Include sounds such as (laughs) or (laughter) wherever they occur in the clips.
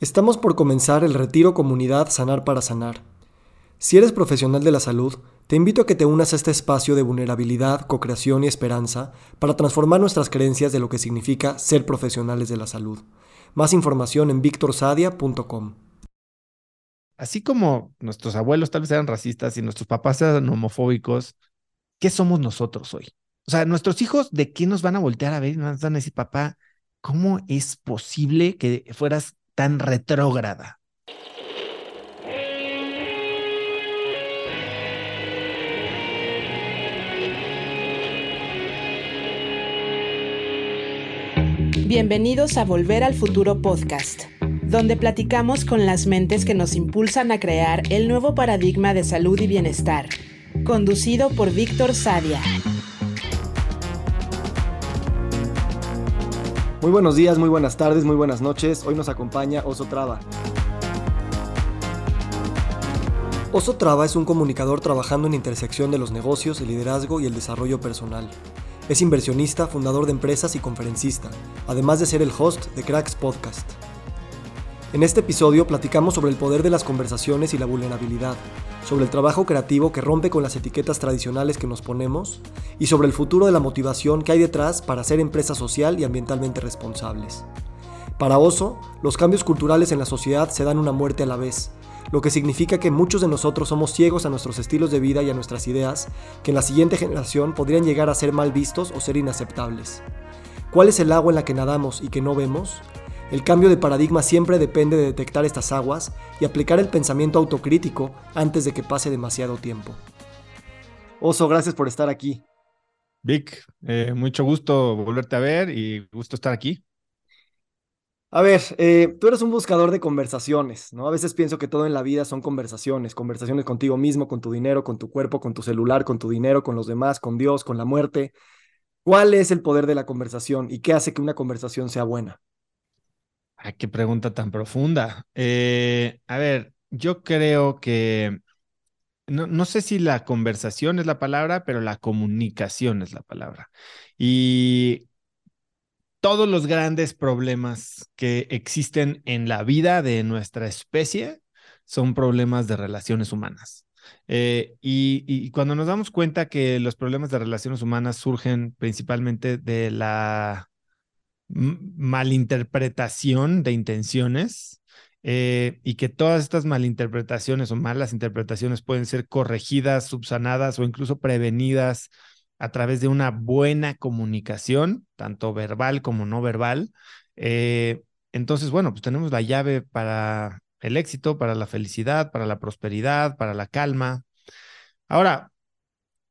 Estamos por comenzar el retiro comunidad Sanar para Sanar. Si eres profesional de la salud, te invito a que te unas a este espacio de vulnerabilidad, co-creación y esperanza para transformar nuestras creencias de lo que significa ser profesionales de la salud. Más información en victorsadia.com. Así como nuestros abuelos tal vez eran racistas y nuestros papás eran homofóbicos, ¿qué somos nosotros hoy? O sea, nuestros hijos, ¿de qué nos van a voltear a ver nos van a decir, papá, ¿cómo es posible que fueras tan retrógrada. Bienvenidos a Volver al Futuro Podcast, donde platicamos con las mentes que nos impulsan a crear el nuevo paradigma de salud y bienestar, conducido por Víctor Sadia. Muy buenos días, muy buenas tardes, muy buenas noches. Hoy nos acompaña Oso Traba. Oso Traba es un comunicador trabajando en intersección de los negocios, el liderazgo y el desarrollo personal. Es inversionista, fundador de empresas y conferencista, además de ser el host de Cracks Podcast. En este episodio platicamos sobre el poder de las conversaciones y la vulnerabilidad, sobre el trabajo creativo que rompe con las etiquetas tradicionales que nos ponemos y sobre el futuro de la motivación que hay detrás para ser empresa social y ambientalmente responsables. Para Oso, los cambios culturales en la sociedad se dan una muerte a la vez, lo que significa que muchos de nosotros somos ciegos a nuestros estilos de vida y a nuestras ideas, que en la siguiente generación podrían llegar a ser mal vistos o ser inaceptables. ¿Cuál es el agua en la que nadamos y que no vemos? El cambio de paradigma siempre depende de detectar estas aguas y aplicar el pensamiento autocrítico antes de que pase demasiado tiempo. Oso, gracias por estar aquí. Vic, eh, mucho gusto volverte a ver y gusto estar aquí. A ver, eh, tú eres un buscador de conversaciones, ¿no? A veces pienso que todo en la vida son conversaciones, conversaciones contigo mismo, con tu dinero, con tu cuerpo, con tu celular, con tu dinero, con los demás, con Dios, con la muerte. ¿Cuál es el poder de la conversación y qué hace que una conversación sea buena? Ay, qué pregunta tan profunda. Eh, a ver, yo creo que no, no, sé si la conversación es la palabra, pero la comunicación es la palabra. Y todos los grandes problemas que existen en la vida de nuestra especie son problemas de relaciones humanas. Eh, y, cuando nos damos cuenta que los problemas de relaciones humanas surgen principalmente de la malinterpretación de intenciones eh, y que todas estas malinterpretaciones o malas interpretaciones pueden ser corregidas, subsanadas o incluso prevenidas a través de una buena comunicación, tanto verbal como no verbal. Eh, entonces, bueno, pues tenemos la llave para el éxito, para la felicidad, para la prosperidad, para la calma. Ahora,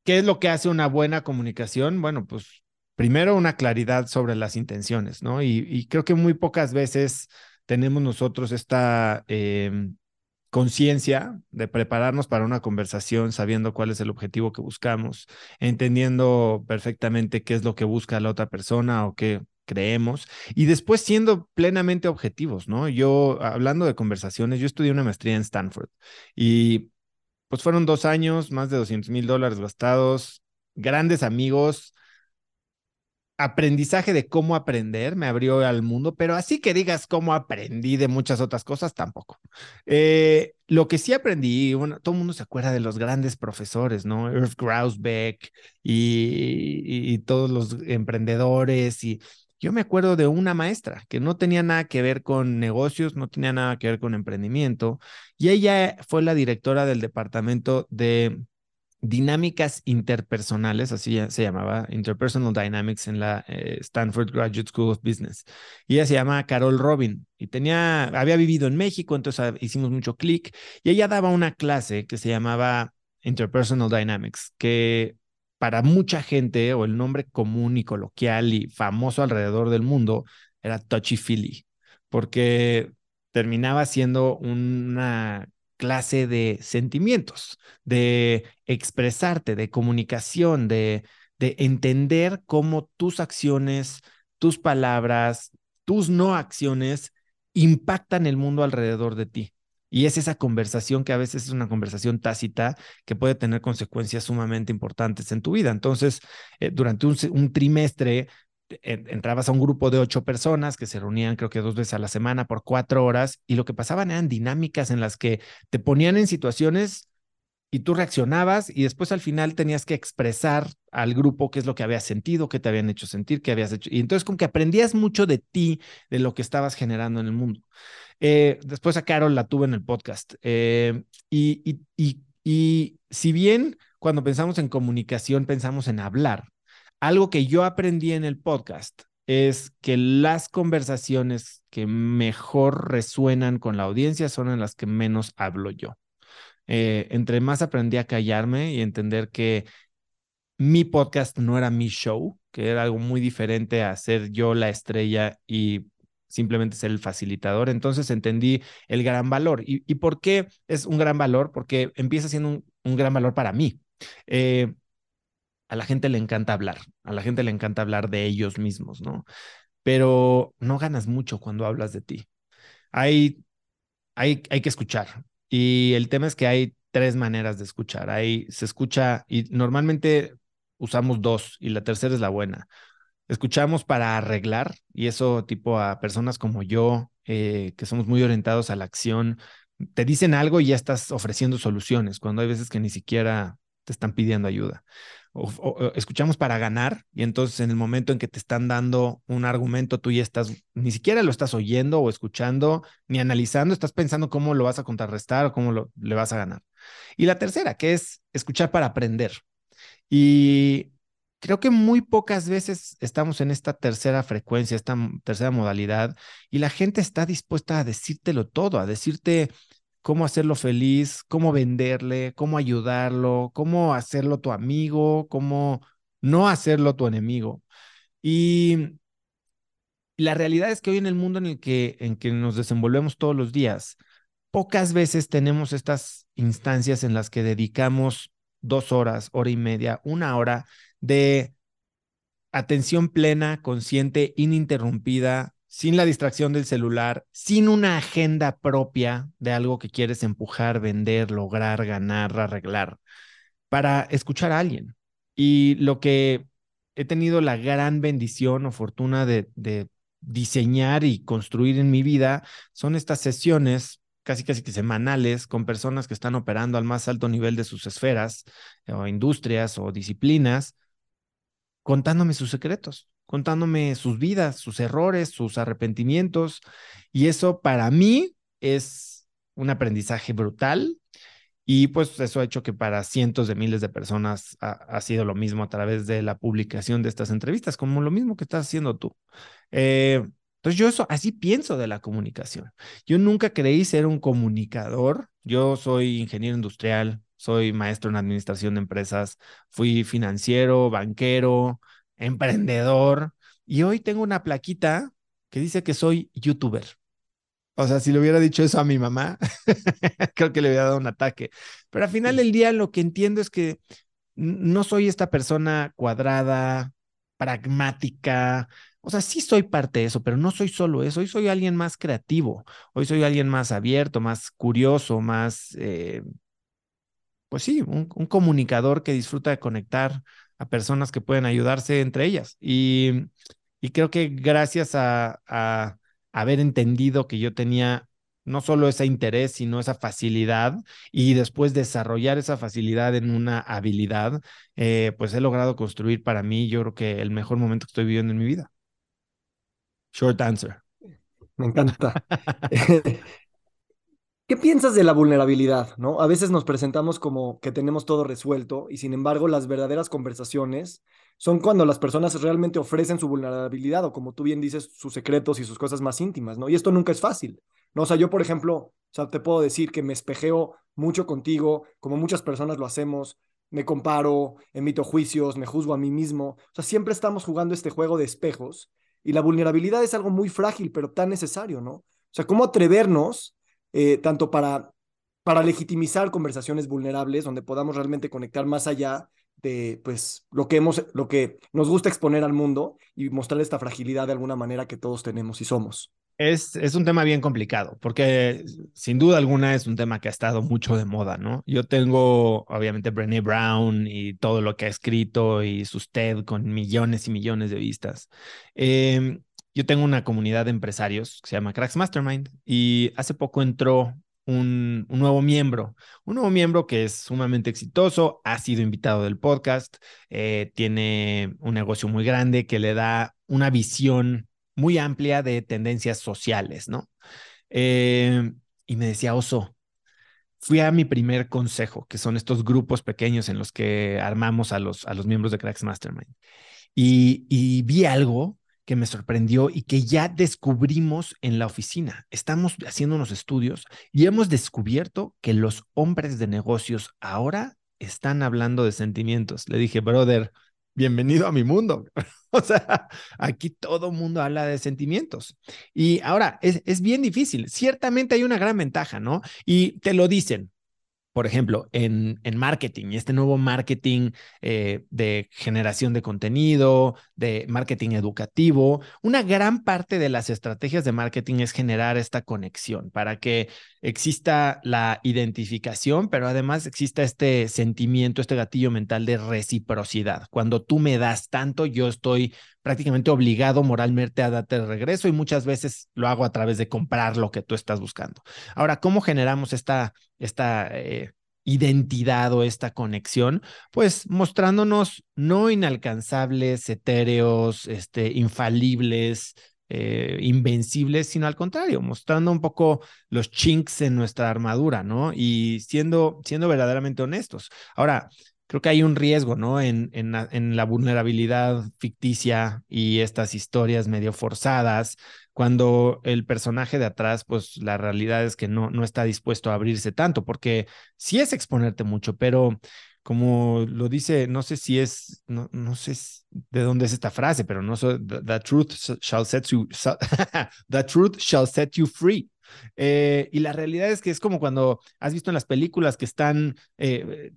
¿qué es lo que hace una buena comunicación? Bueno, pues primero una claridad sobre las intenciones, ¿no? Y, creo que muy pocas veces tenemos nosotros esta em, conciencia de prepararnos para una conversación sabiendo cuál es el objetivo que buscamos, entendiendo perfectamente qué es lo que busca la otra persona o qué creemos y después siendo plenamente objetivos, ¿no? Yo, hablando de conversaciones, yo estudié una maestría en Stanford y pues fueron dos años, más de 200 mil dólares gastados, grandes amigos, aprendizaje de cómo aprender, me abrió al mundo, pero así que digas cómo aprendí de muchas otras cosas, tampoco. Eh, lo que sí aprendí, bueno, todo el mundo se acuerda de los grandes profesores, ¿no? Irv Grausbeck y, y, todos los emprendedores y yo me acuerdo de una maestra que no tenía nada que ver con negocios, no tenía nada que ver con emprendimiento y ella fue la directora del departamento de dinámicas interpersonales, así se llamaba, Interpersonal Dynamics en la eh, Stanford Graduate School of Business. Y ella se llama Carol Robin y tenía, había vivido en México, entonces ah, hicimos mucho clic y ella daba una clase que se llamaba Interpersonal Dynamics, que para mucha gente o el nombre común y coloquial y famoso alrededor del mundo era touchy feely, porque terminaba siendo una clase de sentimientos, de expresarte, de comunicación, de, de entender cómo tus acciones, tus palabras, tus no acciones impactan el mundo alrededor de ti. Y es esa conversación que a veces es una conversación tácita que puede tener consecuencias sumamente importantes en tu vida. Entonces, eh, durante un, trimestre entrabas a un grupo de ocho personas que se reunían creo que dos veces a la semana por cuatro horas y lo que pasaban eran dinámicas en las que te ponían en situaciones y tú reaccionabas y después al final tenías que expresar al grupo qué es lo que habías sentido, qué te habían hecho sentir, qué habías hecho. Y entonces como que aprendías mucho de ti, de lo que estabas generando en el mundo. Eh, después a Carol la tuve en el podcast. Eh, y, y, y, y si bien cuando pensamos en comunicación pensamos en hablar, algo que yo aprendí en el podcast es que las conversaciones que mejor resuenan con la audiencia son en las que menos hablo yo. Eh, entre más aprendí a callarme y entender que mi podcast no era mi show, que era algo muy diferente a ser yo la estrella y simplemente ser el facilitador. Entonces entendí el gran valor. ¿Y, por qué es un gran valor? Porque empieza siendo un, gran valor para mí. Eh, a la gente le encanta hablar, a la gente le encanta hablar de ellos mismos, ¿no? Pero no ganas mucho cuando hablas de ti. Hay, hay, hay que escuchar. Y el tema es que hay tres maneras de escuchar. Hay, se escucha y normalmente usamos dos y la tercera es la buena. Escuchamos para arreglar y eso tipo a personas como yo, eh, que somos muy orientados a la acción, te dicen algo y ya estás ofreciendo soluciones, cuando hay veces que ni siquiera te están pidiendo ayuda escuchamos para ganar y entonces en el momento en que te están dando un argumento, tú ya estás, ni siquiera lo estás oyendo o escuchando, ni analizando, estás pensando cómo lo vas a contrarrestar o cómo lo, le vas a ganar. Y la tercera, que es escuchar para aprender. Y creo que muy pocas veces estamos en esta tercera frecuencia, esta tercera modalidad, y la gente está dispuesta a decírtelo todo, a decirte cómo hacerlo feliz, cómo venderle, cómo ayudarlo, cómo hacerlo tu amigo, cómo no hacerlo tu enemigo. Y la realidad es que hoy en el mundo en el que, en que nos desenvolvemos todos los días, pocas veces tenemos estas instancias en las que dedicamos dos horas, hora y media, una hora de atención plena, consciente, ininterrumpida sin la distracción del celular, sin una agenda propia de algo que quieres empujar, vender, lograr, ganar, arreglar, para escuchar a alguien. Y lo que he tenido la gran bendición o fortuna de, diseñar y construir en mi vida son estas sesiones casi casi que semanales con personas que están operando al más alto nivel de sus esferas o industrias o disciplinas, contándome sus secretos, contándome sus vidas, sus errores, sus arrepentimientos. Y eso para mí es un aprendizaje brutal. Y pues eso ha hecho que para cientos de miles de personas ha, sido lo mismo a través de la publicación de estas entrevistas, como lo mismo que estás haciendo tú. Eh, entonces yo eso así pienso de la comunicación. Yo nunca creí ser un comunicador. Yo soy ingeniero industrial, soy maestro en administración de empresas, fui financiero, banquero, emprendedor, y hoy tengo una plaquita que dice que soy youtuber. O sea, si le hubiera dicho eso a mi mamá, (laughs) creo que le hubiera dado un ataque. Pero al final del día lo que entiendo es que no soy esta persona cuadrada, pragmática. O sea, sí soy parte de eso, pero no soy solo eso. Hoy soy alguien más creativo. Hoy soy alguien más abierto, más curioso, más, eh, pues sí, un, comunicador que disfruta de conectar a personas que pueden ayudarse entre ellas. Y, creo que gracias a, haber entendido que yo tenía no solo ese interés, sino esa facilidad y después desarrollar esa facilidad en una habilidad, eh, pues he logrado construir para mí, yo creo que el mejor momento que estoy viviendo en mi vida. Short answer. Me encanta. (laughs) (laughs) ¿Qué piensas de la vulnerabilidad? ¿no? A veces nos presentamos como que tenemos todo resuelto y sin embargo las verdaderas conversaciones son cuando las personas realmente ofrecen su vulnerabilidad o como tú bien dices, sus secretos y sus cosas más íntimas, ¿no? Y esto nunca es fácil, ¿no? O sea, yo por ejemplo, o sea, te puedo decir que me espejeo mucho contigo, como muchas personas lo hacemos, me comparo, emito juicios, me juzgo a mí mismo, o sea, siempre estamos jugando este juego de espejos y la vulnerabilidad es algo muy frágil, pero tan necesario, ¿no? O sea, ¿cómo atrevernos eh, tanto para, para legitimizar conversaciones vulnerables donde podamos realmente conectar más allá de pues lo que hemos lo que nos gusta exponer al mundo y mostrar esta fragilidad de alguna manera que todos tenemos y somos. Es, es un tema bien complicado, porque sin duda alguna es un tema que ha estado mucho de moda, ¿no? Yo tengo, obviamente, Brené Brown y todo lo que ha escrito y sus TED con millones y millones de vistas. Em, yo tengo una comunidad de empresarios que se llama Cracks Mastermind y hace poco entró un, nuevo miembro, un nuevo miembro que es sumamente exitoso, ha sido invitado del podcast, eh, tiene un negocio muy grande que le da una visión muy amplia de tendencias sociales, ¿no? Eh, y me decía, Oso, fui a mi primer consejo, que son estos grupos pequeños en los que armamos a los, a los miembros de Cracks Mastermind. Y, y vi algo que me sorprendió y que ya descubrimos en la oficina. Estamos haciendo unos estudios y hemos descubierto que los hombres de negocios ahora están hablando de sentimientos. Le dije, brother, bienvenido a mi mundo. (laughs) o sea, aquí todo mundo habla de sentimientos. Y ahora, es, es, bien difícil. Ciertamente hay una gran ventaja, ¿no? Y te lo dicen por ejemplo, en, en marketing, este nuevo marketing eh, de generación de contenido, de marketing educativo, una gran parte de las estrategias de marketing es generar esta conexión para que exista la identificación, pero además exista este sentimiento, este gatillo mental de reciprocidad. Cuando tú me das tanto, yo estoy prácticamente obligado moralmente a darte el regreso y muchas veces lo hago a través de comprar lo que tú estás buscando. Ahora, ¿cómo generamos esta, esta eh, identidad o esta conexión? Pues mostrándonos no inalcanzables, etéreos, este, infalibles, eh, invencibles, sino al contrario, mostrando un poco los chinks en nuestra armadura, ¿no? Y siendo, siendo verdaderamente honestos. Ahora, creo que hay un riesgo, ¿no? En, en, en, la vulnerabilidad ficticia y estas historias medio forzadas, cuando el personaje de atrás, pues la realidad es que no, no está dispuesto a abrirse tanto, porque sí es exponerte mucho, pero como lo dice, no sé si es, no, no sé de dónde es esta frase, pero no sé, the, truth shall set you, (laughs) the truth shall set you free. Eh, y la realidad es que es como cuando has visto en las películas que están eh,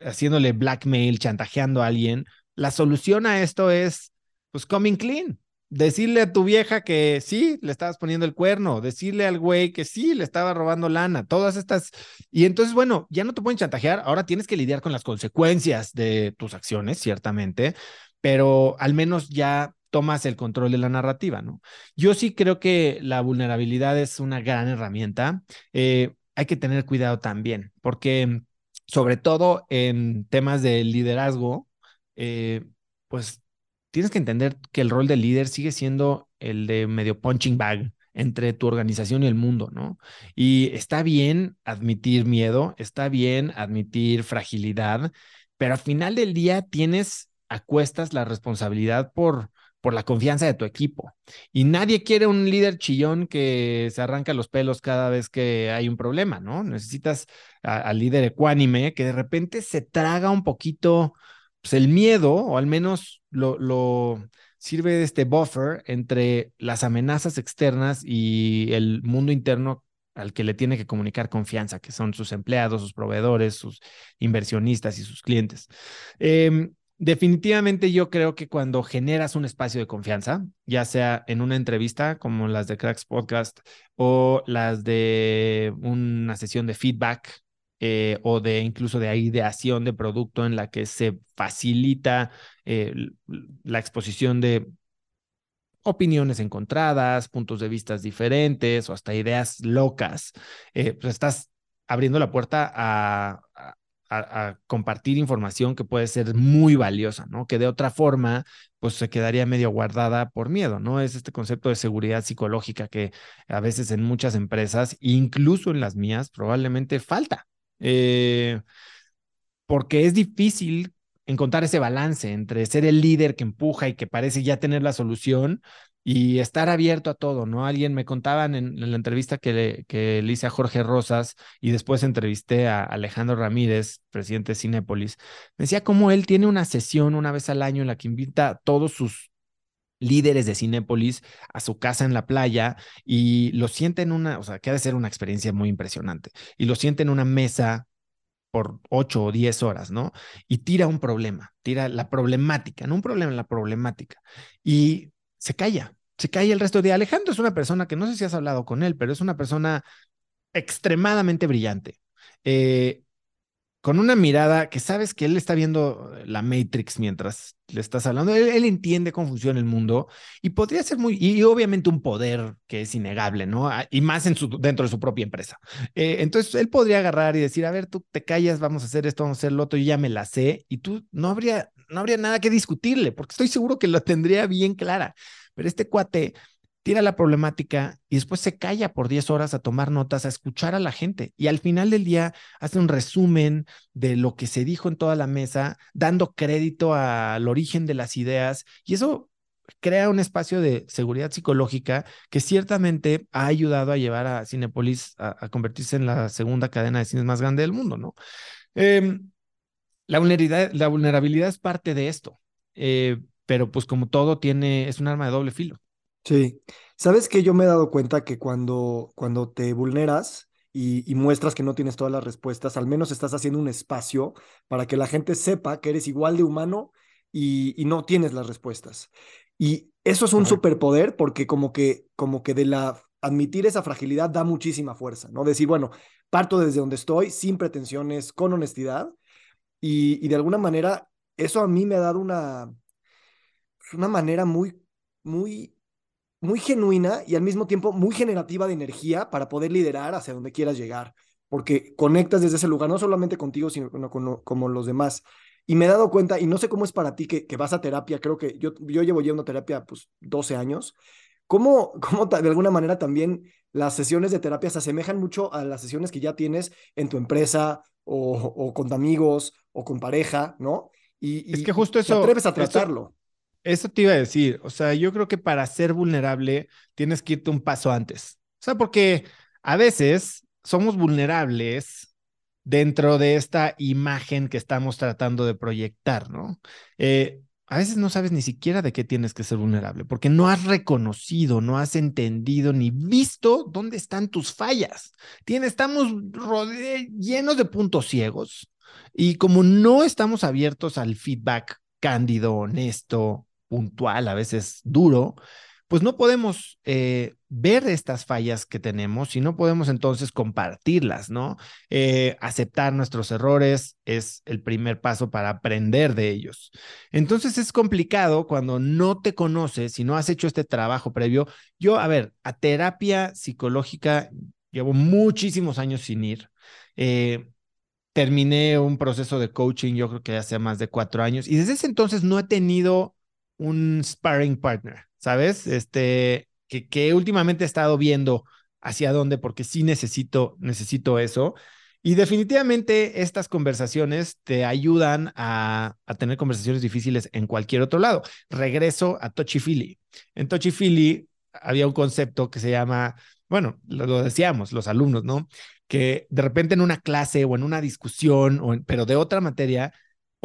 haciéndole blackmail, chantajeando a alguien, la solución a esto es, pues, coming clean. Decirle a tu vieja que sí, le estabas poniendo el cuerno, decirle al güey que sí, le estaba robando lana, todas estas. Y entonces, bueno, ya no te pueden chantajear, ahora tienes que lidiar con las consecuencias de tus acciones, ciertamente, pero al menos ya tomas el control de la narrativa, ¿no? Yo sí creo que la vulnerabilidad es una gran herramienta. Eh, hay que tener cuidado también, porque sobre todo en temas de liderazgo, eh, pues tienes que entender que el rol del líder sigue siendo el de medio punching bag entre tu organización y el mundo, ¿no? Y está bien admitir miedo, está bien admitir fragilidad, pero al final del día tienes a cuestas la responsabilidad por por la confianza de tu equipo. Y nadie quiere un líder chillón que se arranca los pelos cada vez que hay un problema, ¿no? Necesitas al líder ecuánime que de repente se traga un poquito pues, el miedo, o al menos lo, lo sirve de este buffer entre las amenazas externas y el mundo interno al que le tiene que comunicar confianza, que son sus empleados, sus proveedores, sus inversionistas y sus clientes. Eh, Definitivamente yo creo que cuando generas un espacio de confianza, ya sea en una entrevista como las de Cracks Podcast o las de una sesión de feedback eh, o de incluso de ideación de producto en la que se facilita eh, la exposición de opiniones encontradas, puntos de vista diferentes o hasta ideas locas, eh, pues estás abriendo la puerta a, a, compartir información que puede ser muy valiosa, ¿no? Que de otra forma, pues se quedaría medio guardada por miedo, ¿no? Es este concepto de seguridad psicológica que a veces en muchas empresas, incluso en las mías, probablemente falta. Eh, porque es difícil encontrar ese balance entre ser el líder que empuja y que parece ya tener la solución y estar abierto a todo, ¿no? Alguien me contaban en, la entrevista que le, que le hice a Jorge Rosas y después entrevisté a Alejandro Ramírez, presidente de Cinépolis, decía cómo él tiene una sesión una vez al año en la que invita a todos sus líderes de Cinépolis a su casa en la playa y lo siente en una, o sea, que ha de ser una experiencia muy impresionante, y lo siente en una mesa por ocho o diez horas, ¿no? Y tira un problema, tira la problemática, no un problema, la problemática. Y se calla se cae el resto de día. Alejandro es una persona que no sé si has hablado con él, pero es una persona extremadamente brillante. Eh, con una mirada que sabes que él está viendo la Matrix mientras le estás hablando. Él, entiende cómo funciona el mundo y podría ser muy, y obviamente un poder que es innegable, ¿no? Ah, y más en su, dentro de su propia empresa. Eh, entonces él podría agarrar y decir, a ver, tú te callas, vamos a hacer esto, vamos a hacer lo otro, yo ya me la sé, y tú no habría, no habría nada que discutirle, porque estoy seguro que lo tendría bien clara. Pero este cuate tira la problemática y después se calla por 10 horas a tomar notas, a escuchar a la gente. Y al final del día hace un resumen de lo que se dijo en toda la mesa, dando crédito al origen de las ideas. Y eso crea un espacio de seguridad psicológica que ciertamente ha ayudado a llevar a Cinepolis a, convertirse en la segunda cadena de cines más grande del mundo, ¿no? Em, la, vulnerabilidad, la vulnerabilidad es parte de esto, eh, pero pues como todo tiene, es un arma de doble filo. Sí, sabes que yo me he dado cuenta que cuando, cuando te vulneras y, muestras que no tienes todas las respuestas, al menos estás haciendo un espacio para que la gente sepa que eres igual de humano y, no tienes las respuestas. Y eso es un superpoder porque como que, como que de la admitir esa fragilidad da muchísima fuerza, ¿no? Decir, bueno, parto desde donde estoy, sin pretensiones, con honestidad, y, y de alguna manera eso a mí me ha dado una, una manera muy, muy muy genuina y al mismo tiempo muy generativa de energía para poder liderar hacia donde quieras llegar, porque conectas desde ese lugar, no solamente contigo, sino con, como los demás. Y me he dado cuenta, y no sé cómo es para ti que, que vas a terapia, creo que yo, yo llevo llevando terapia pues 12 años, ¿cómo, cómo de alguna manera también las sesiones de terapia se asemejan mucho a las sesiones que ya tienes en tu empresa o, o con amigos o con pareja, ¿no? Y, es que justo eso... Te atreves a tratarlo. Eso te iba a decir, o sea, yo creo que para ser vulnerable tienes que irte un paso antes. O sea, porque a veces somos vulnerables dentro de esta imagen que estamos tratando de proyectar, ¿no? Eh, a veces no sabes ni siquiera de qué tienes que ser vulnerable, porque no has reconocido, no has entendido ni visto dónde están tus fallas. Tienes, estamos llenos de puntos ciegos y como no estamos abiertos al feedback cándido, honesto, puntual, a veces duro, pues no podemos eh, ver estas fallas que tenemos y no podemos entonces compartirlas, ¿no? Eh, aceptar nuestros errores es el primer paso para aprender de ellos. Entonces es complicado cuando no te conoces y no has hecho este trabajo previo. Yo, a ver, a terapia psicológica llevo muchísimos años sin ir. Eh, terminé un proceso de coaching, yo creo que hace más de cuatro años, y desde ese entonces no he tenido un sparring partner, ¿sabes? Este, que, que últimamente he estado viendo hacia dónde, porque sí necesito, necesito eso. Y definitivamente estas conversaciones te ayudan a, a, tener conversaciones difíciles en cualquier otro lado. Regreso a Touchy Philly. En Touchy Philly había un concepto que se llama, bueno, lo, decíamos los alumnos, ¿no? Que de repente en una clase o en una discusión, o pero de otra materia,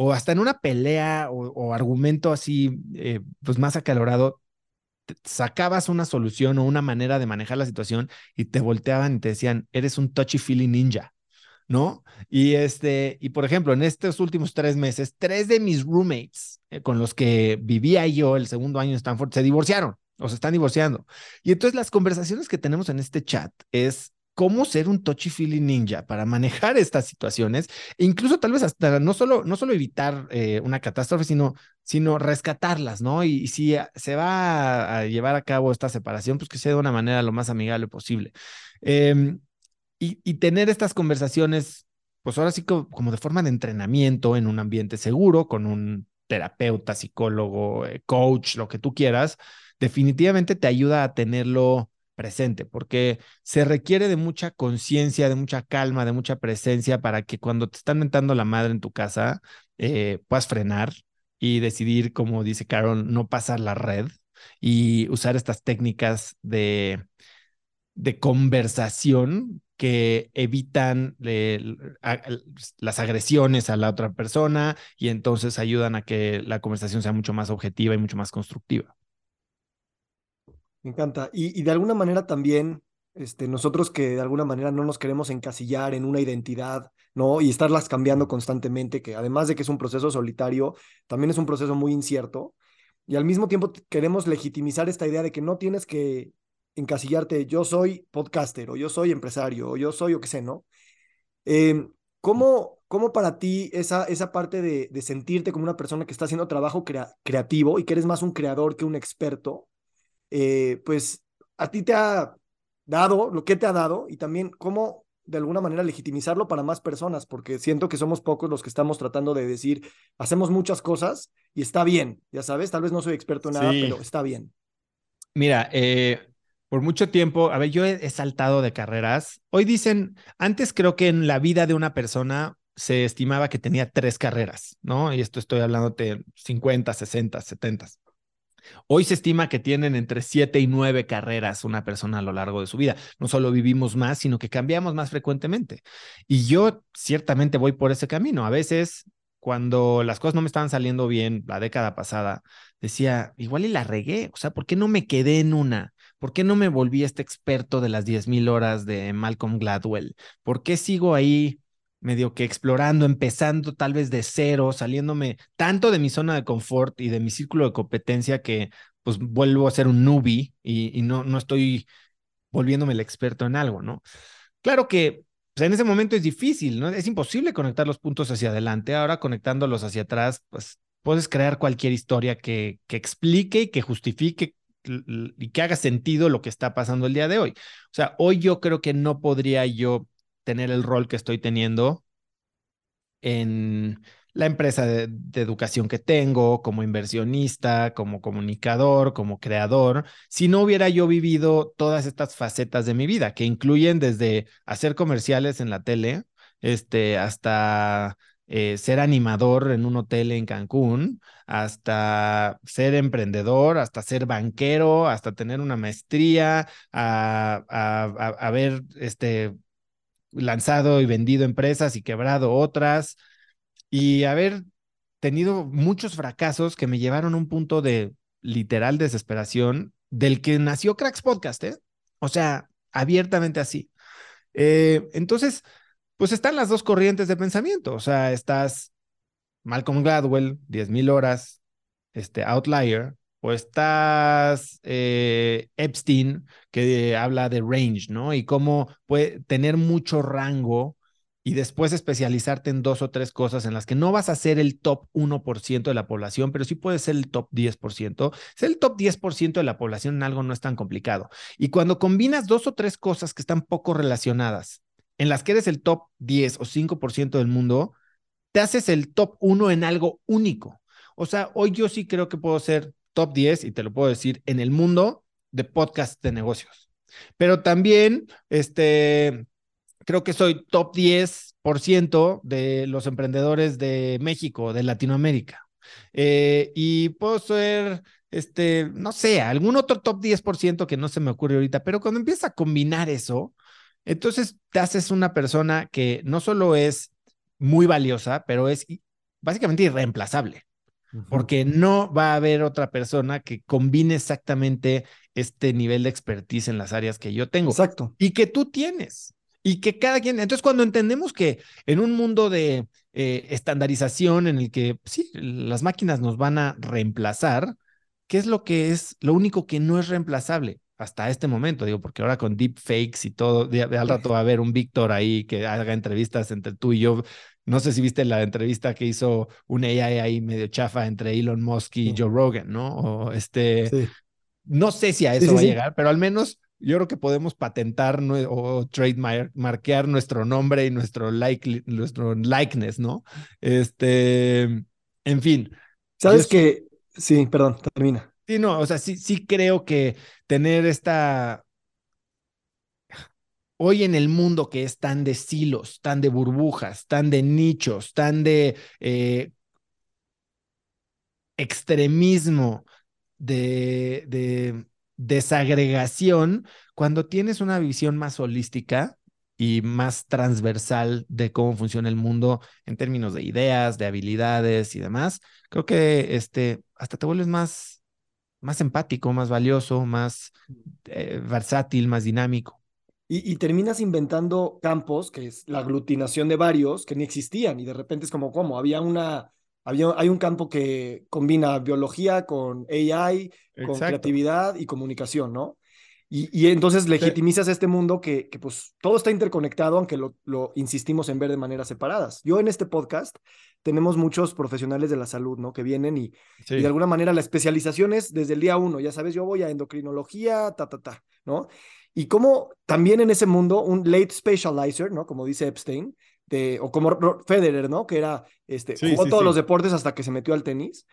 o hasta en una pelea o, argumento así, eh, pues más acalorado, sacabas una solución o una manera de manejar la situación y te volteaban y te decían, eres un touchy-feely ninja, ¿no? Y este, y por ejemplo, en estos últimos tres meses, tres de mis roommates eh, con los que vivía yo el segundo año en Stanford se divorciaron o se están divorciando. Y entonces las conversaciones que tenemos en este chat es cómo ser un touchy-feely ninja para manejar (laughs) estas situaciones e incluso tal vez hasta no solo, no solo evitar eh, una catástrofe, sino, sino rescatarlas, ¿no? Y, si se va a, llevar a cabo esta separación, pues que sea de una manera lo más amigable posible. Em, y, tener estas conversaciones, pues ahora sí como, de forma de entrenamiento en un ambiente seguro, con un terapeuta, psicólogo, eh, coach, lo que tú quieras, definitivamente te ayuda a tenerlo presente, porque se requiere de mucha conciencia, de mucha calma, de mucha presencia para que cuando te están mentando la madre en tu casa, eh, puedas frenar y decidir, como dice Carol, no pasar la red y usar estas técnicas de, de conversación que evitan las agresiones a la otra persona y entonces ayudan a que la conversación sea mucho más objetiva y mucho más constructiva. Me encanta. Y, de alguna manera también, este, nosotros que de alguna manera no nos queremos encasillar en una identidad, ¿no? Y estarlas cambiando constantemente, que además de que es un proceso solitario, también es un proceso muy incierto. Y al mismo tiempo queremos legitimizar esta idea de que no tienes que encasillarte, yo soy podcaster, o yo soy empresario, o yo soy, o qué sé, ¿no? Em, ¿cómo, ¿Cómo para ti esa, esa parte de, sentirte como una persona que está haciendo trabajo creativo y que eres más un creador que un experto, eh, pues a ti te ha dado, lo que te ha dado, y también cómo de alguna manera legitimizarlo para más personas, porque siento que somos pocos los que estamos tratando de decir, hacemos muchas cosas y está bien, ya sabes, tal vez no soy experto en nada, pero está bien. Mira, eh, por mucho tiempo, a ver, yo he, saltado de carreras. Hoy dicen, antes creo que en la vida de una persona se estimaba que tenía tres carreras, ¿no? Y esto estoy hablando de 50, 60, 70. Hoy se estima que tienen entre siete y nueve carreras una persona a lo largo de su vida. No solo vivimos más, sino que cambiamos más frecuentemente. Y yo ciertamente voy por ese camino. A veces, cuando las cosas no me estaban saliendo bien la década pasada, decía, igual y la regué. O sea, ¿por qué no me quedé en una? ¿Por qué no me volví este experto de las 10.000 horas de Malcolm Gladwell? ¿Por qué sigo ahí medio que explorando, empezando tal vez de cero, saliéndome tanto de mi zona de confort y de mi círculo de competencia que pues vuelvo a ser un newbie y, no, no estoy volviéndome el experto en algo, ¿no? Claro que pues, en ese momento es difícil, ¿no? Es imposible conectar los puntos hacia adelante. Ahora conectándolos hacia atrás, pues puedes crear cualquier historia que, que explique y que justifique y que haga sentido lo que está pasando el día de hoy. O sea, hoy yo creo que no podría yo tener el rol que estoy teniendo en la empresa de, educación que tengo, como inversionista, como comunicador, como creador, si no hubiera yo vivido todas estas facetas de mi vida, que incluyen desde hacer comerciales en la tele, este, hasta eh, ser animador en un hotel en Cancún, hasta ser emprendedor, hasta ser banquero, hasta tener una maestría, a, a, ver este, lanzado y vendido empresas y quebrado otras y haber tenido muchos fracasos que me llevaron a un punto de literal desesperación del que nació Cracks Podcast, ¿eh? O sea, abiertamente así. Eh, entonces, pues están las dos corrientes de pensamiento. O sea, estás Malcolm Gladwell, 10.000 horas, este Outlier, o estás eh, Epstein, que habla de range, ¿no? Y cómo puede tener mucho rango y después especializarte en dos o tres cosas en las que no vas a ser el top 1% de la población, pero sí puedes ser el top 10%. Ser el top 10% de la población en algo no es tan complicado. Y cuando combinas dos o tres cosas que están poco relacionadas, en las que eres el top 10 o 5% del mundo, te haces el top 1 en algo único. O sea, hoy yo sí creo que puedo ser top 10, y te lo puedo decir, en el mundo de podcast de negocios. Pero también, este, creo que soy top 10% de los emprendedores de México, de Latinoamérica. Eh, y puedo ser, este, no sé, algún otro top 10% que no se me ocurre ahorita, pero cuando empiezas a combinar eso, entonces te haces una persona que no solo es muy valiosa, pero es básicamente irreemplazable porque no va a haber otra persona que combine exactamente este nivel de expertise en las áreas que yo tengo. Exacto. Y que tú tienes. Y que cada quien, entonces cuando entendemos que en un mundo de eh, estandarización en el que sí, las máquinas nos van a reemplazar, ¿qué es lo que es, lo único que no es reemplazable? hasta este momento, digo, porque ahora con deepfakes y todo, de, al rato va a haber un Víctor ahí que haga entrevistas entre tú y yo no sé si viste la entrevista que hizo un AI ahí medio chafa entre Elon Musk y Joe Rogan, ¿no? O este, no sé si a eso va a llegar, pero al menos yo creo que podemos patentar o trademarkear nuestro nombre y nuestro, like, nuestro likeness, ¿no? Este, en fin. ¿Sabes que Sí, perdón, termina. Sí, no, o sea, sí, sí creo que tener esta hoy en el mundo que es tan de silos, tan de burbujas, tan de nichos, tan de eh, extremismo, de, de desagregación, cuando tienes una visión más holística y más transversal de cómo funciona el mundo en términos de ideas, de habilidades y demás, creo que este, hasta te vuelves más, más empático, más valioso, más eh, versátil, más dinámico. Y, terminas inventando campos, que es la aglutinación de varios que ni existían, y de repente es como, ¿cómo? Había una Había, hay un campo que combina biología con AI, con creatividad y comunicación, ¿no? Y, entonces legitimizas este mundo que, que, pues todo está interconectado, aunque lo, lo, insistimos en ver de maneras separadas. Yo en este podcast tenemos muchos profesionales de la salud, ¿no? Que vienen y, y, de alguna manera la especialización es desde el día uno, ya sabes, yo voy a endocrinología, ta, ta, ta, ¿no? Y como también en ese mundo un late specializer, ¿no? Como dice Epstein, de, o como Federer, ¿no? Que era, este, jugó todos los deportes hasta que se metió al tenis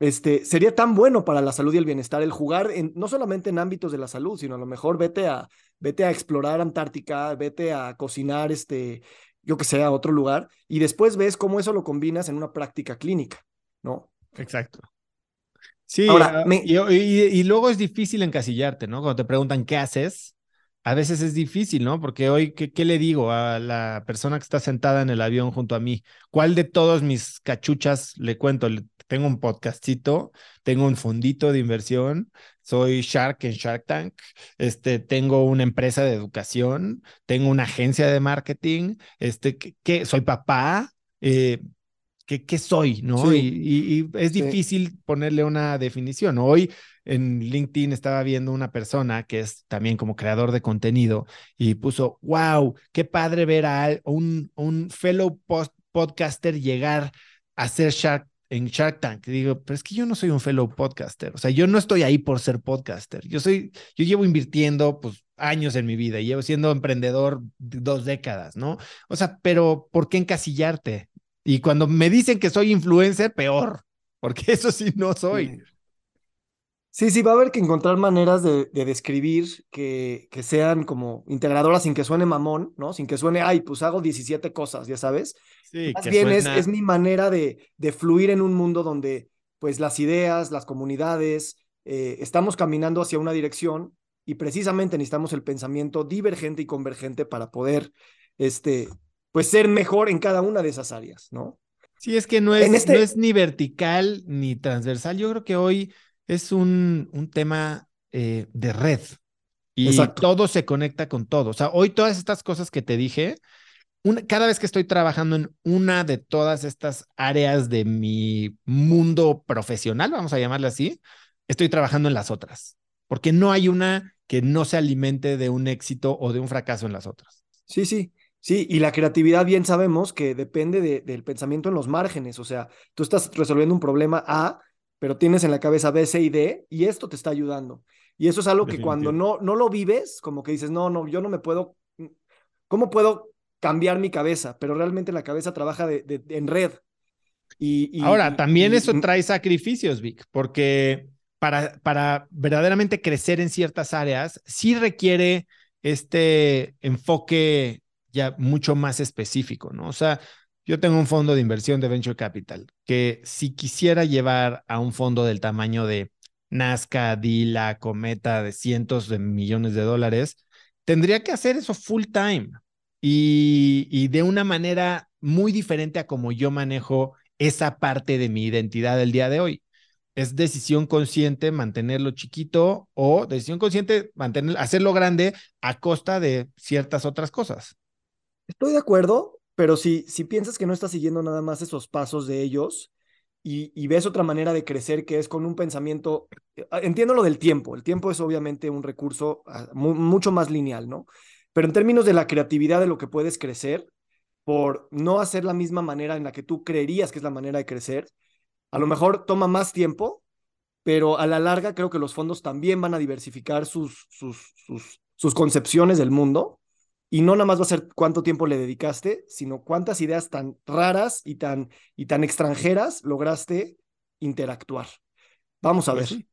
este, sería tan bueno para la salud y el bienestar el jugar en, no solamente en ámbitos de la salud, sino a lo mejor vete a, vete a explorar Antártica, vete a cocinar, este, yo que sé, a otro lugar, y después ves cómo eso lo combinas en una práctica clínica, ¿no? Exacto. Sí, Ahora, ah, y, luego es difícil encasillarte, ¿no? Cuando te preguntan qué haces, a veces es difícil, ¿no? Porque hoy, ¿qué, ¿qué, le digo a la persona que está sentada en el avión junto a mí? ¿Cuál de todos mis cachuchas le cuento? tengo un podcastito, tengo un fondito de inversión, soy Shark en Shark Tank, este, tengo una empresa de educación, tengo una agencia de marketing, este, que, soy papá, eh, ¿qué, soy? ¿no? Y, es difícil ponerle una definición. Hoy en LinkedIn estaba viendo una persona que es también como creador de contenido y puso, wow, qué padre ver a un, un fellow podcaster llegar a ser Shark en Shark Tank. Digo, pero es que yo no soy un fellow podcaster. O sea, yo no estoy ahí por ser podcaster. Yo soy, yo llevo invirtiendo pues años en mi vida y llevo siendo emprendedor dos décadas, ¿no? O sea, pero ¿por qué encasillarte? Y cuando me dicen que soy influencer, peor, porque (laughs) eso sí no soy. Sí, sí, va a haber que encontrar maneras de, describir que, que, sean como integradoras sin que suene mamón, ¿no? Sin que suene, ay, pues hago 17 cosas, ya sabes. Sí, Más bien es, es, mi manera de, de, fluir en un mundo donde, pues, las ideas, las comunidades, eh, estamos caminando hacia una dirección y precisamente necesitamos el pensamiento divergente y convergente para poder, este, pues, ser mejor en cada una de esas áreas, ¿no? Sí, es que no es, este... no es ni vertical ni transversal. Yo creo que hoy es un, un tema eh, de red y todo se conecta con todo. O sea, hoy todas estas cosas que te dije, cada vez que estoy trabajando en una de todas estas áreas de mi mundo profesional, vamos a llamarle así, estoy trabajando en las otras, porque no hay una que no se alimente de un éxito o de un fracaso en las otras. Sí, sí. Sí, y la creatividad bien sabemos que depende del pensamiento en los márgenes, o sea, tú estás resolviendo un problema A, pero tienes en la cabeza B, C y D y esto te está ayudando. Y eso es algo que cuando no, no lo vives, como que dices, no, no, yo no me puedo, ¿cómo puedo cambiar mi cabeza? Pero realmente la cabeza trabaja de, en red. Y, Ahora, también eso trae sacrificios, Vic, porque para, para verdaderamente crecer en ciertas áreas, sí requiere este enfoque ya mucho más específico, ¿no? O sea, yo tengo un fondo de inversión de Venture Capital que si quisiera llevar a un fondo del tamaño de Nazca, Dila, Cometa de cientos de millones de dólares, tendría que hacer eso full time y, de una manera muy diferente a como yo manejo esa parte de mi identidad del día de hoy. Es decisión consciente mantenerlo chiquito o decisión consciente mantener, hacerlo grande a costa de ciertas otras cosas. Estoy de acuerdo, pero si, si piensas que no estás siguiendo nada más esos pasos de ellos y, ves otra manera de crecer que es con un pensamiento, eh, ah, entiendo lo del tiempo, el tiempo es obviamente un recurso ah, mucho más lineal, ¿no? Pero en términos de la creatividad de lo que puedes crecer, por no hacer la misma manera en la que tú creerías que es la manera de crecer, a lo mejor toma más tiempo, pero a la larga creo que los fondos también van a diversificar sus, sus, sus, sus concepciones del mundo y no nada más va a ser cuánto tiempo le dedicaste, sino cuántas ideas tan raras y tan, y tan extranjeras lograste interactuar. Vamos a pues ver.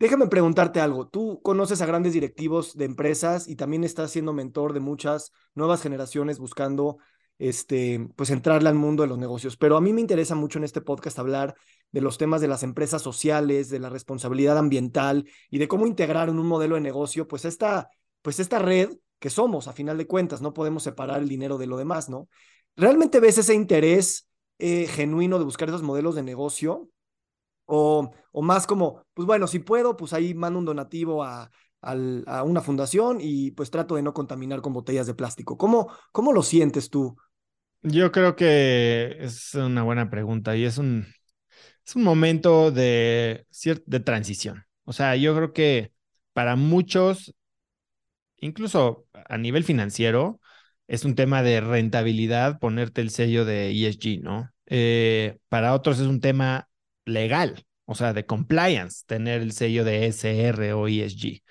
Déjame preguntarte algo. Tú conoces a grandes directivos de empresas y también estás siendo mentor de muchas nuevas generaciones buscando este, pues entrarle al mundo de los negocios. Pero a mí me interesa mucho en este podcast hablar de los temas de las empresas sociales, de la responsabilidad ambiental y de cómo integrar en un modelo de negocio, pues esta, pues esta red que somos, a final de cuentas, no podemos separar el dinero de lo demás, ¿no? ¿Realmente ves ese interés eh, genuino de buscar esos modelos de negocio? O, o más como, pues bueno, si puedo, pues ahí mando un donativo a, a una fundación y pues trato de no contaminar con botellas de plástico. ¿Cómo, cómo lo sientes tú? Yo creo que es una buena pregunta y es un, es un momento de, de transición. O sea, yo creo que para muchos, incluso a nivel financiero, es un tema de rentabilidad ponerte el sello de ESG, ¿no? Eh, para otros es un tema legal, o sea, de compliance, tener el sello de SR o ESG.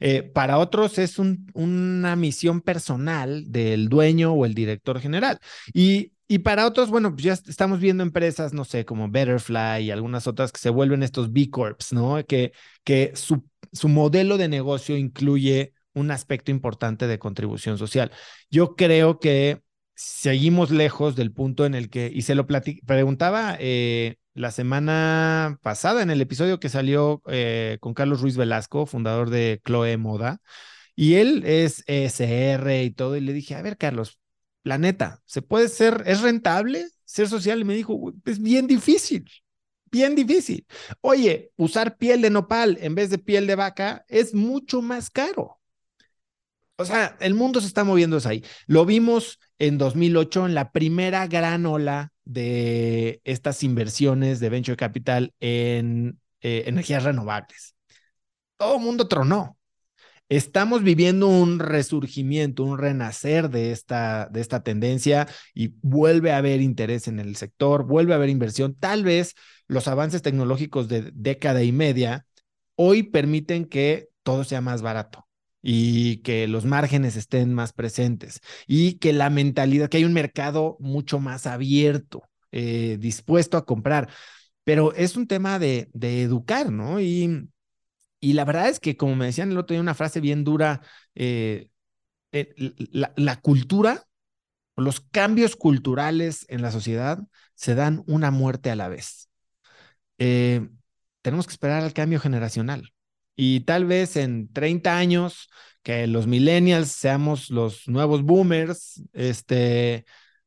Eh, para otros es una misión personal del dueño o el director general. Y, para otros, bueno, pues ya estamos viendo empresas, no sé, como Betterfly y algunas otras que se vuelven estos B Corps, ¿no? Que, que su modelo de negocio incluye un aspecto importante de contribución social. Yo creo que seguimos lejos del punto en el que, y se lo preguntaba eh, la semana pasada en el episodio que salió eh, con Carlos Ruiz Velasco, fundador de Chloe Moda, y él es ESR y todo, y le dije, a ver, Carlos, la neta, ¿se puede ser, es rentable ser social? Y me dijo, es bien difícil, bien difícil. Oye, usar piel de nopal en vez de piel de vaca es mucho más caro. O sea, el mundo se está moviendo ahí. Lo vimos en 2008 en la primera gran ola de estas inversiones de venture capital en eh, energías renovables. Todo el mundo tronó. Estamos viviendo un resurgimiento, un renacer de esta, de esta tendencia y vuelve a haber interés en el sector, vuelve a haber inversión. Tal vez los avances tecnológicos de década y media hoy permiten que todo sea más barato y que los márgenes estén más presentes y que la mentalidad, que hay un mercado mucho más abierto, eh, dispuesto a comprar. Pero es un tema de, de educar, ¿no? Y, y, la verdad es que, como me decían el otro día, una frase bien dura, eh, eh, la, la cultura, los cambios culturales en la sociedad se dan una muerte a la vez. tenemos que esperar al cambio generacional. Y tal vez en 30 años, que los millennials seamos los nuevos boomers, este,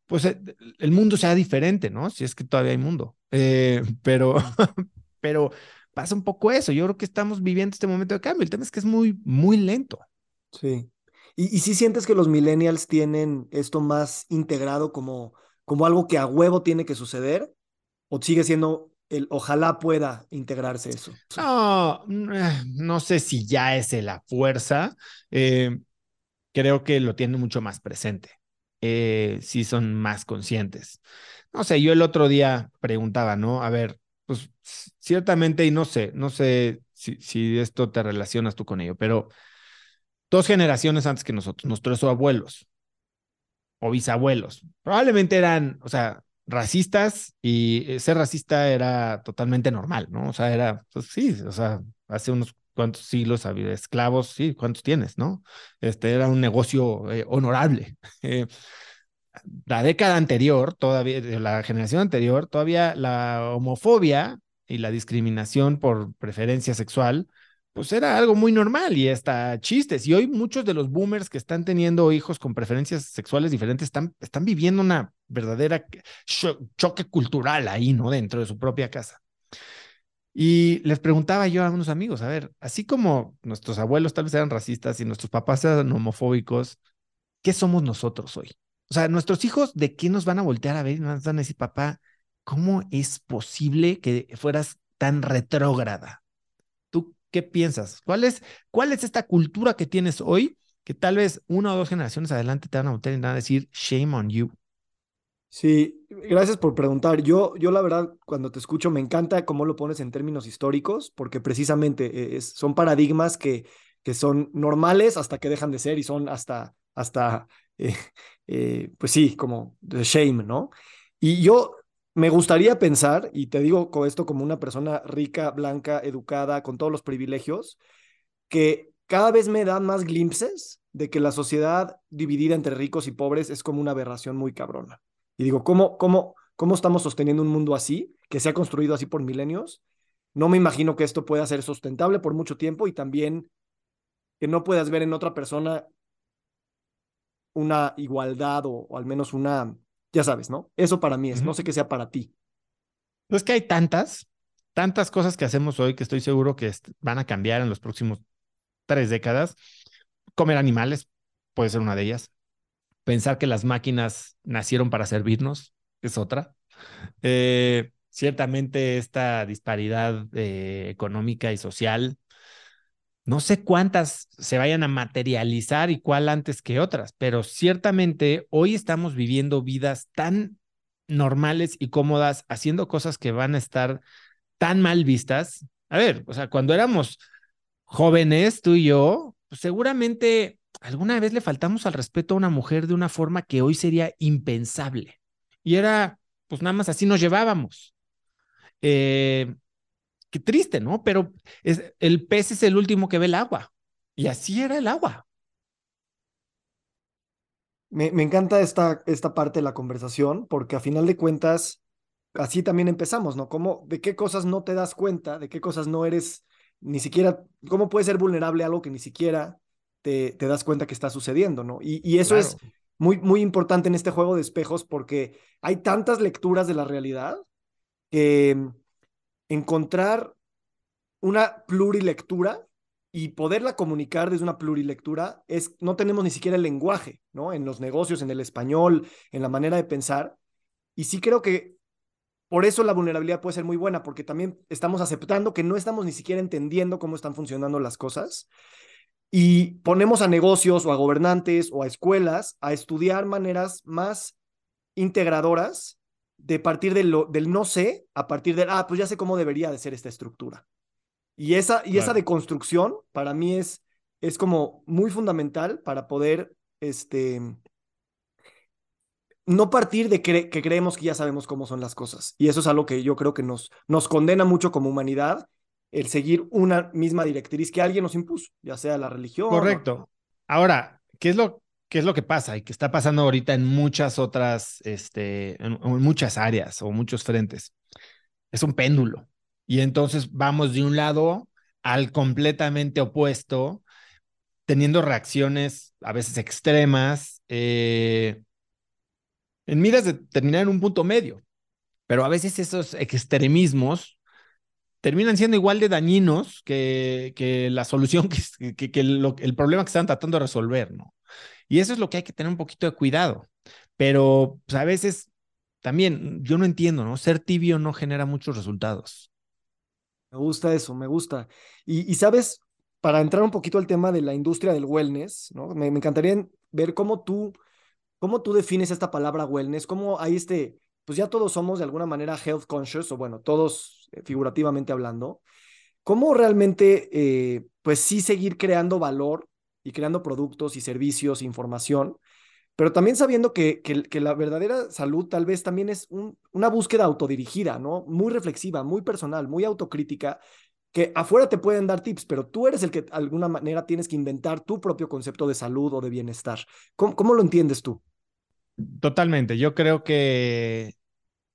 pues eh, el mundo sea diferente, ¿no? Si es que todavía hay mundo. Eh, (laughs) pero, (laughs) pero pasa un poco eso. Yo creo que estamos viviendo este momento de cambio. El tema es que es muy, muy lento. Sí. ¿Y, y si sientes que los millennials tienen esto más integrado como, como algo que a huevo tiene que suceder? ¿O sigue siendo el ojalá pueda integrarse eso. No, mm, eh, no sé si ya es la fuerza. Eh, creo que lo tienen mucho más presente. Eh, sí son más conscientes. No sé, yo el otro día preguntaba, ¿no? A ver, pues ciertamente, y no sé, no sé si, si esto te relacionas tú con ello, pero dos generaciones antes que nosotros, nuestros abuelos o bisabuelos, probablemente eran, o sea, racistas y eh, ser racista era totalmente normal, ¿no? O sea, era, pues sí, o sea, hace unos cuantos siglos había esclavos, sí, ¿cuántos tienes, no? Este era un negocio eh, honorable. (laughs) Eh, la década anterior, todavía, la generación anterior, todavía la homofobia y la discriminación por preferencia sexual pues era algo muy normal y hasta chistes. Y hoy muchos de los boomers que están teniendo hijos con preferencias sexuales diferentes están, están viviendo una verdadera choque cultural ahí, ¿no? Dentro de su propia casa. Y les preguntaba yo a unos amigos, a ver, así como nuestros abuelos tal vez eran racistas y nuestros papás eran homofóbicos, ¿qué somos nosotros hoy? O sea, nuestros hijos, ¿de qué nos van a voltear a ver y nos van a decir, papá, ¿cómo es posible que fueras tan retrógrada? ¿Qué piensas? ¿Cuál es, ¿Cuál es esta cultura que tienes hoy que tal vez una o dos generaciones adelante te van a volver y van a decir shame on you? Sí, gracias por preguntar. Yo, yo la verdad, cuando te escucho, me encanta cómo lo pones en términos históricos, porque precisamente eh, son paradigmas que, que son normales hasta que dejan de ser y son hasta, hasta eh, eh, pues sí, como de shame, ¿no? Y yo me gustaría pensar, y te digo esto como una persona rica, blanca, educada, con todos los privilegios, que cada vez me dan más glimpses de que la sociedad dividida entre ricos y pobres es como una aberración muy cabrona. Y digo, ¿cómo, cómo, cómo estamos sosteniendo un mundo así, que se ha construido así por milenios? No me imagino que esto pueda ser sustentable por mucho tiempo y también que no puedas ver en otra persona una igualdad o al menos una ya sabes, ¿no? Eso para mí es, no sé qué sea para ti. Pues que hay tantas, tantas cosas que hacemos hoy que estoy seguro que van a cambiar en los próximos tres décadas. Comer animales puede ser una de ellas. pensar que las máquinas nacieron para servirnos, es otra. Eh, ciertamente esta disparidad eh, económica y social, no sé cuántas se vayan a materializar y cuál antes que otras, pero ciertamente hoy estamos viviendo vidas tan normales y cómodas, haciendo cosas que van a estar tan mal vistas. A ver, o sea, cuando éramos jóvenes, tú y yo, pues seguramente alguna vez le faltamos al respeto a una mujer de una forma que hoy sería impensable. Y era, pues nada más así nos llevábamos. Eh, qué triste, ¿no? Pero es, el pez es el último que ve el agua. Y así era el agua. Me, me, encanta esta, esta parte de la conversación porque a final de cuentas, así también empezamos, ¿no? ¿Cómo, ¿De qué cosas no te das cuenta? ¿De qué cosas no eres ni siquiera, cómo puede ser vulnerable a algo que ni siquiera te, te das cuenta que está sucediendo, ¿no? Y, y eso claro. es muy, muy importante en este juego de espejos porque hay tantas lecturas de la realidad que encontrar una plurilectura y poderla comunicar desde una plurilectura es, no tenemos ni siquiera el lenguaje, ¿no? En los negocios, en el español, en la manera de pensar. Y sí creo que por eso la vulnerabilidad puede ser muy buena, porque también estamos aceptando que no estamos ni siquiera entendiendo cómo están funcionando las cosas. Y ponemos a negocios o a gobernantes o a escuelas a estudiar maneras más integradoras de partir de lo, del no sé, a partir del, ah, pues ya sé cómo debería de ser esta estructura. Y esa, y claro. esa deconstrucción para mí es, es como muy fundamental para poder, este, no partir de cre que creemos que ya sabemos cómo son las cosas. Y eso es algo que yo creo que nos, nos condena mucho como humanidad, el seguir una misma directriz que alguien nos impuso, ya sea la religión. Correcto. O... Ahora, ¿qué es lo, qué es lo que pasa y que está pasando ahorita en muchas otras, este, en, muchas áreas o muchos frentes? Es un péndulo. Y entonces vamos de un lado al completamente opuesto, teniendo reacciones a veces extremas, eh, en miras de terminar en un punto medio. Pero a veces esos extremismos terminan siendo igual de dañinos que, la solución, que, el problema que están tratando de resolver, ¿no? Y eso es lo que hay que tener un poquito de cuidado. Pero pues, a veces también, yo no entiendo, ¿no? Ser tibio no genera muchos resultados. Me gusta eso, me gusta. Y, sabes, para entrar un poquito al tema de la industria del wellness, ¿no? Me, me, encantaría ver cómo tú, cómo tú defines esta palabra wellness, cómo hay este, pues ya todos somos de alguna manera health conscious, o bueno, todos eh, figurativamente hablando. ¿Cómo realmente, eh, pues sí seguir creando valor y creando productos y servicios, información, pero también sabiendo que, que, la verdadera salud tal vez también es un, una búsqueda autodirigida, ¿no? Muy reflexiva, muy personal, muy autocrítica, que afuera te pueden dar tips, pero tú eres el que de alguna manera tienes que inventar tu propio concepto de salud o de bienestar. ¿Cómo, cómo lo entiendes tú? Totalmente, yo creo que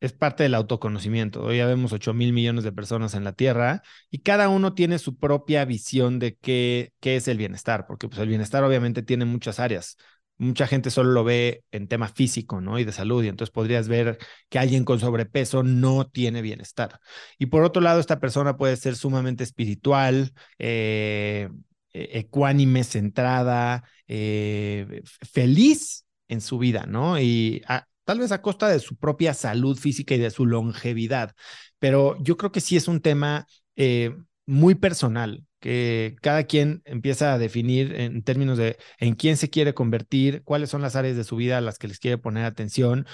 es parte del autoconocimiento. Hoy ya vemos 8 mil millones de personas en la Tierra y cada uno tiene su propia visión de qué, qué es el bienestar, porque pues, el bienestar obviamente tiene muchas áreas mucha gente solo lo ve en tema físico, ¿no? Y de salud, y entonces podrías ver que alguien con sobrepeso no tiene bienestar. Y por otro lado, esta persona puede ser sumamente espiritual, eh, ecuánime, centrada, eh, feliz en su vida, ¿no? Y tal vez a costa de su propia salud física y de su longevidad. Pero yo creo que sí es un tema eh, muy personal, que cada quien empieza a definir en términos de en quién se quiere convertir, cuáles son las áreas de su vida a las que les quiere poner atención,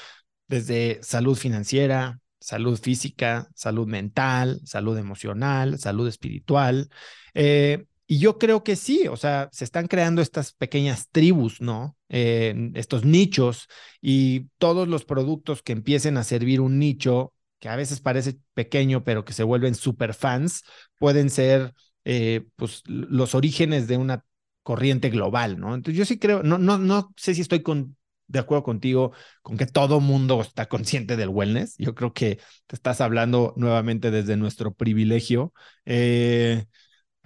desde salud financiera, salud física, salud mental, salud emocional, salud espiritual. Eh, y yo creo que sí, o sea, se están creando estas pequeñas tribus, ¿no? Estos nichos y todos los productos que empiecen a servir un nicho que a veces parece pequeño, pero que se vuelven super fans, pueden ser eh, pues, los orígenes de una corriente global, ¿no? Entonces yo sí creo, no, no, no sé si estoy con, de acuerdo contigo con que todo mundo está consciente del wellness. Yo creo que te estás hablando nuevamente desde nuestro privilegio. Eh,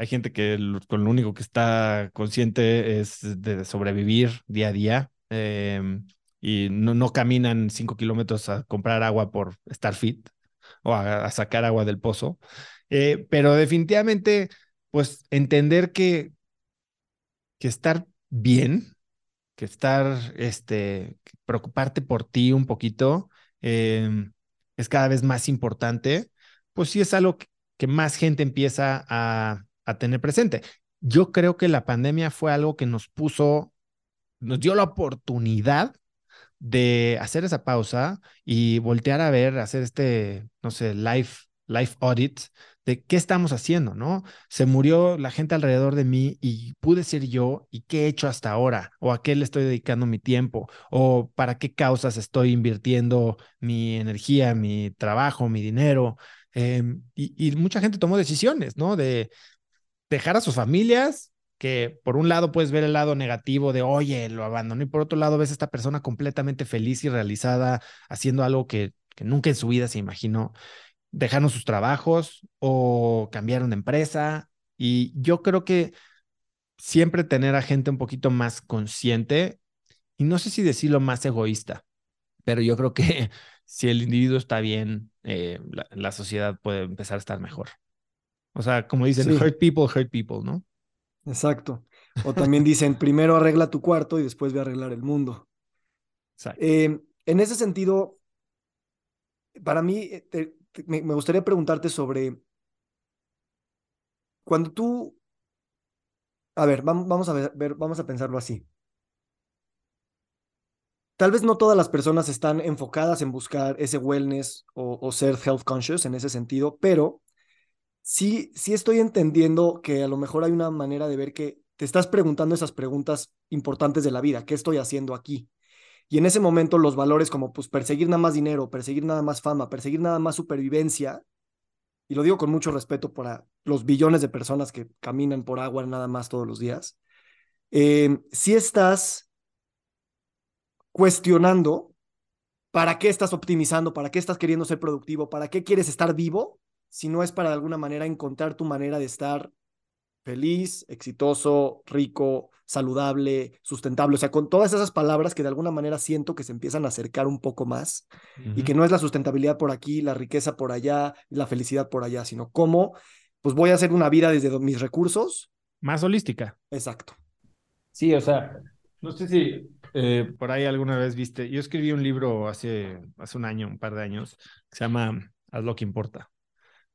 hay gente que con lo único que está consciente es de sobrevivir día a día eh, y no, no caminan cinco kilómetros a comprar agua por estar fit o a, a sacar agua del pozo. Eh, pero definitivamente pues entender que, que estar bien, que estar, este, preocuparte por ti un poquito em, es cada vez más importante, pues sí es algo que, más gente empieza a, a tener presente. Yo creo que la pandemia fue algo que nos puso, nos dio la oportunidad de hacer esa pausa y voltear a ver, hacer este, no sé, life, life audit de qué estamos haciendo, ¿no? Se murió la gente alrededor de mí y pude ser yo y qué he hecho hasta ahora, o a qué le estoy dedicando mi tiempo, o para qué causas estoy invirtiendo mi energía, mi trabajo, mi dinero. Em, y, y mucha gente tomó decisiones, ¿no? De dejar a sus familias, que por un lado puedes ver el lado negativo de, oye, lo abandoné, y por otro lado ves a esta persona completamente feliz y realizada haciendo algo que, que nunca en su vida se imaginó. Dejaron sus trabajos o cambiaron de empresa. Y yo creo que siempre tener a gente un poquito más consciente, y no sé si decirlo más egoísta, pero yo creo que (laughs) si el individuo está bien, eh, la sociedad puede empezar a estar mejor. O sea, como dicen, Sí. hurt people, hurt people, ¿no? Exacto. O también dicen, primero arregla tu cuarto y después ve a arreglar el mundo. Exacto. Eh, en ese sentido, para mí, eh, te- te- me, me gustaría preguntarte sobre cuando tú, a ver, vam- vamos a ver, ver- vamos a pensarlo así. Tal vez no todas las personas están enfocadas en buscar ese wellness o, o ser health conscious en ese sentido, pero sí, sí estoy entendiendo que a lo mejor hay una manera de ver que te estás preguntando esas preguntas importantes de la vida. ¿Qué estoy haciendo aquí? Y en ese momento los valores como pues perseguir nada más dinero, perseguir nada más fama, perseguir nada más supervivencia, y lo digo con mucho respeto para los billones de personas que caminan por agua nada más todos los días, eh, si estás cuestionando para qué estás optimizando, para qué estás queriendo ser productivo, para qué quieres estar vivo, si no es para de alguna manera encontrar tu manera de estar feliz, exitoso, rico, saludable, sustentable, o sea, con todas esas palabras que de alguna manera siento que se empiezan a acercar un poco más y que no es la sustentabilidad por aquí, la riqueza por allá, la felicidad por allá, sino cómo, pues voy a hacer una vida desde mis recursos. Más holística. Exacto. Sí, o sea, no sé si eh, por ahí alguna vez viste, yo escribí un libro hace, hace un año, un par de años, que se llama Haz lo que importa.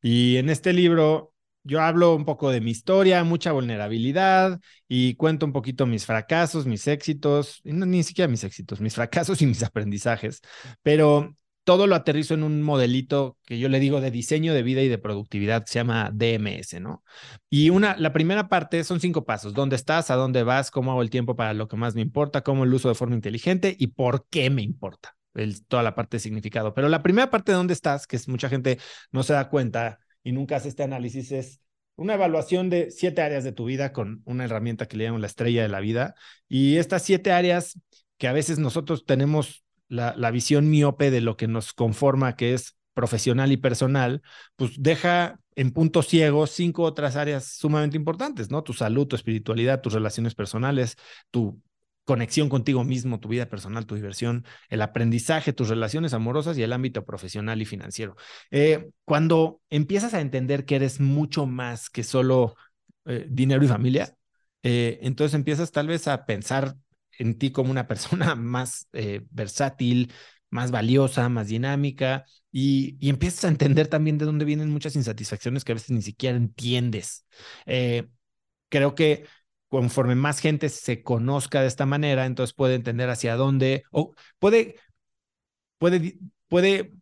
Y en este libro yo hablo un poco de mi historia, mucha vulnerabilidad y cuento un poquito mis fracasos, mis éxitos, no, ni siquiera mis éxitos, mis fracasos (laughs) y mis aprendizajes, pero todo lo aterrizo en un modelito que yo le digo de diseño de vida y de productividad, se llama DMS, ¿no? Y una, la primera parte son cinco pasos, dónde estás, a dónde vas, cómo hago el tiempo para lo que más me importa, cómo lo uso de forma inteligente y por qué me importa. Toda la parte de significado. Pero la primera parte de dónde estás, que es mucha gente no se da cuenta y nunca hace este análisis, es una evaluación de siete áreas de tu vida con una herramienta que le llaman la estrella de la vida. Y estas siete áreas que a veces nosotros tenemos la, la visión miope de lo que nos conforma, que es profesional y personal, pues deja en punto ciego cinco otras áreas sumamente importantes, ¿no? Tu salud, tu espiritualidad, tus relaciones personales, tu conexión contigo mismo, tu vida personal, tu diversión, el aprendizaje, tus relaciones amorosas y el ámbito profesional y financiero. Eh, cuando empiezas a entender que eres mucho más que solo eh, dinero y familia, eh, entonces empiezas tal vez a pensar en ti como una (laughs) persona más eh, versátil, más valiosa, más dinámica, y, y, empiezas a entender también de dónde vienen muchas insatisfacciones que a veces ni siquiera entiendes. Eh, creo que conforme más gente se conozca de esta manera, entonces puede entender hacia dónde, o puede, puede, puede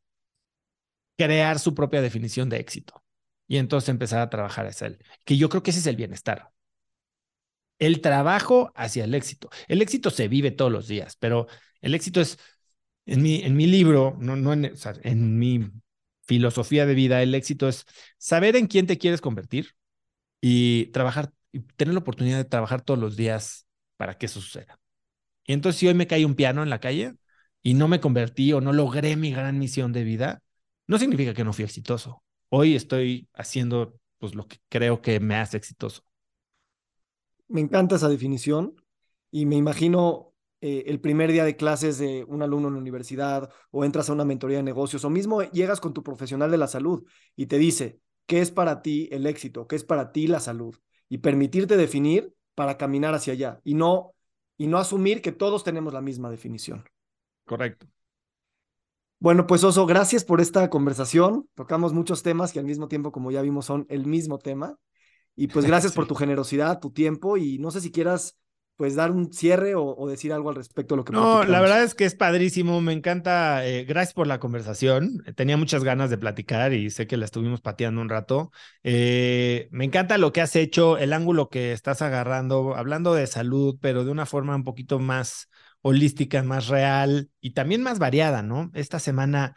crear su propia definición de éxito y entonces empezar a trabajar hacia él, que yo creo que ese es el bienestar. El trabajo hacia el éxito. El éxito se vive todos los días, pero el éxito es, en mi, en mi libro, no, no en, en mi filosofía de vida, el éxito es saber en quién te quieres convertir y trabajar, y tener la oportunidad de trabajar todos los días para que eso suceda. Y entonces si hoy me cae un piano en la calle y no me convertí o no logré mi gran misión de vida, no significa que no fui exitoso. Hoy estoy haciendo pues lo que creo que me hace exitoso. Me encanta esa definición y me imagino eh, el primer día de clases de un alumno en la universidad o entras a una mentoría de negocios o mismo llegas con tu profesional de la salud y te dice, ¿qué es para ti el éxito? ¿Qué es para ti la salud? Y permitirte definir para caminar hacia allá y no y no asumir que todos tenemos la misma definición. Correcto. Bueno, pues Oso, gracias por esta conversación. Tocamos muchos temas que al mismo tiempo, como ya vimos, son el mismo tema. Y pues (laughs) gracias por tu generosidad, tu tiempo y no sé si quieras pues dar un cierre o, decir algo al respecto de lo que No, la verdad es que es padrísimo, me encanta, eh, gracias por la conversación, tenía muchas ganas de platicar y sé que la estuvimos pateando un rato. Eh, me encanta lo que has hecho, el ángulo que estás agarrando, hablando de salud, pero de una forma un poquito más holística, más real y también más variada, ¿no? Esta semana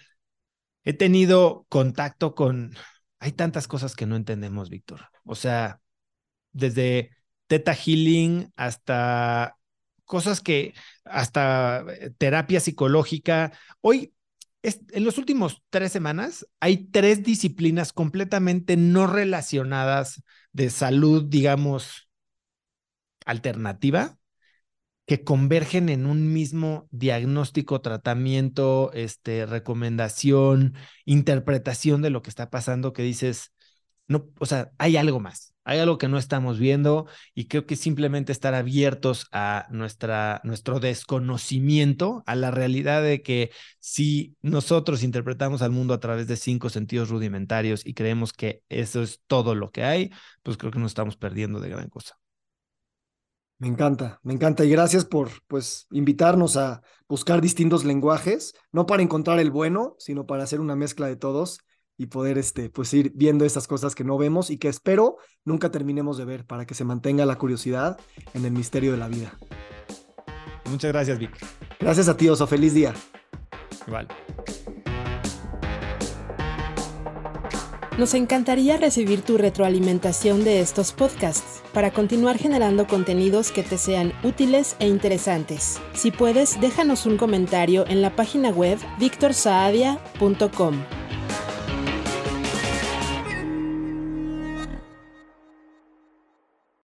he tenido contacto con, hay tantas cosas que no entendemos, Víctor. O sea, desde Teta Healing hasta cosas que, hasta eh, terapia psicológica. Hoy, en los últimos tres semanas, hay tres disciplinas completamente no relacionadas de salud, digamos, alternativa, que convergen en un mismo diagnóstico, tratamiento, este, recomendación, interpretación de lo que está pasando, que dices, no, o sea, hay algo más, hay algo que no estamos viendo y creo que simplemente estar abiertos a nuestra, nuestro desconocimiento, a la realidad de que si nosotros interpretamos al mundo a través de cinco sentidos rudimentarios y creemos que eso es todo lo que hay, pues creo que nos estamos perdiendo de gran cosa. Me encanta, me encanta y gracias por pues invitarnos a buscar distintos lenguajes, no para encontrar el bueno, sino para hacer una mezcla de todos y poder este, pues ir viendo estas cosas que no vemos y que espero nunca terminemos de ver para que se mantenga la curiosidad en el misterio de la vida. Muchas gracias, Vic. Gracias a ti, Oso. Feliz día. Igual. Nos encantaría recibir tu retroalimentación de estos podcasts para continuar generando contenidos que te sean útiles e interesantes. Si puedes, déjanos un comentario en la página web victorsaadia.com.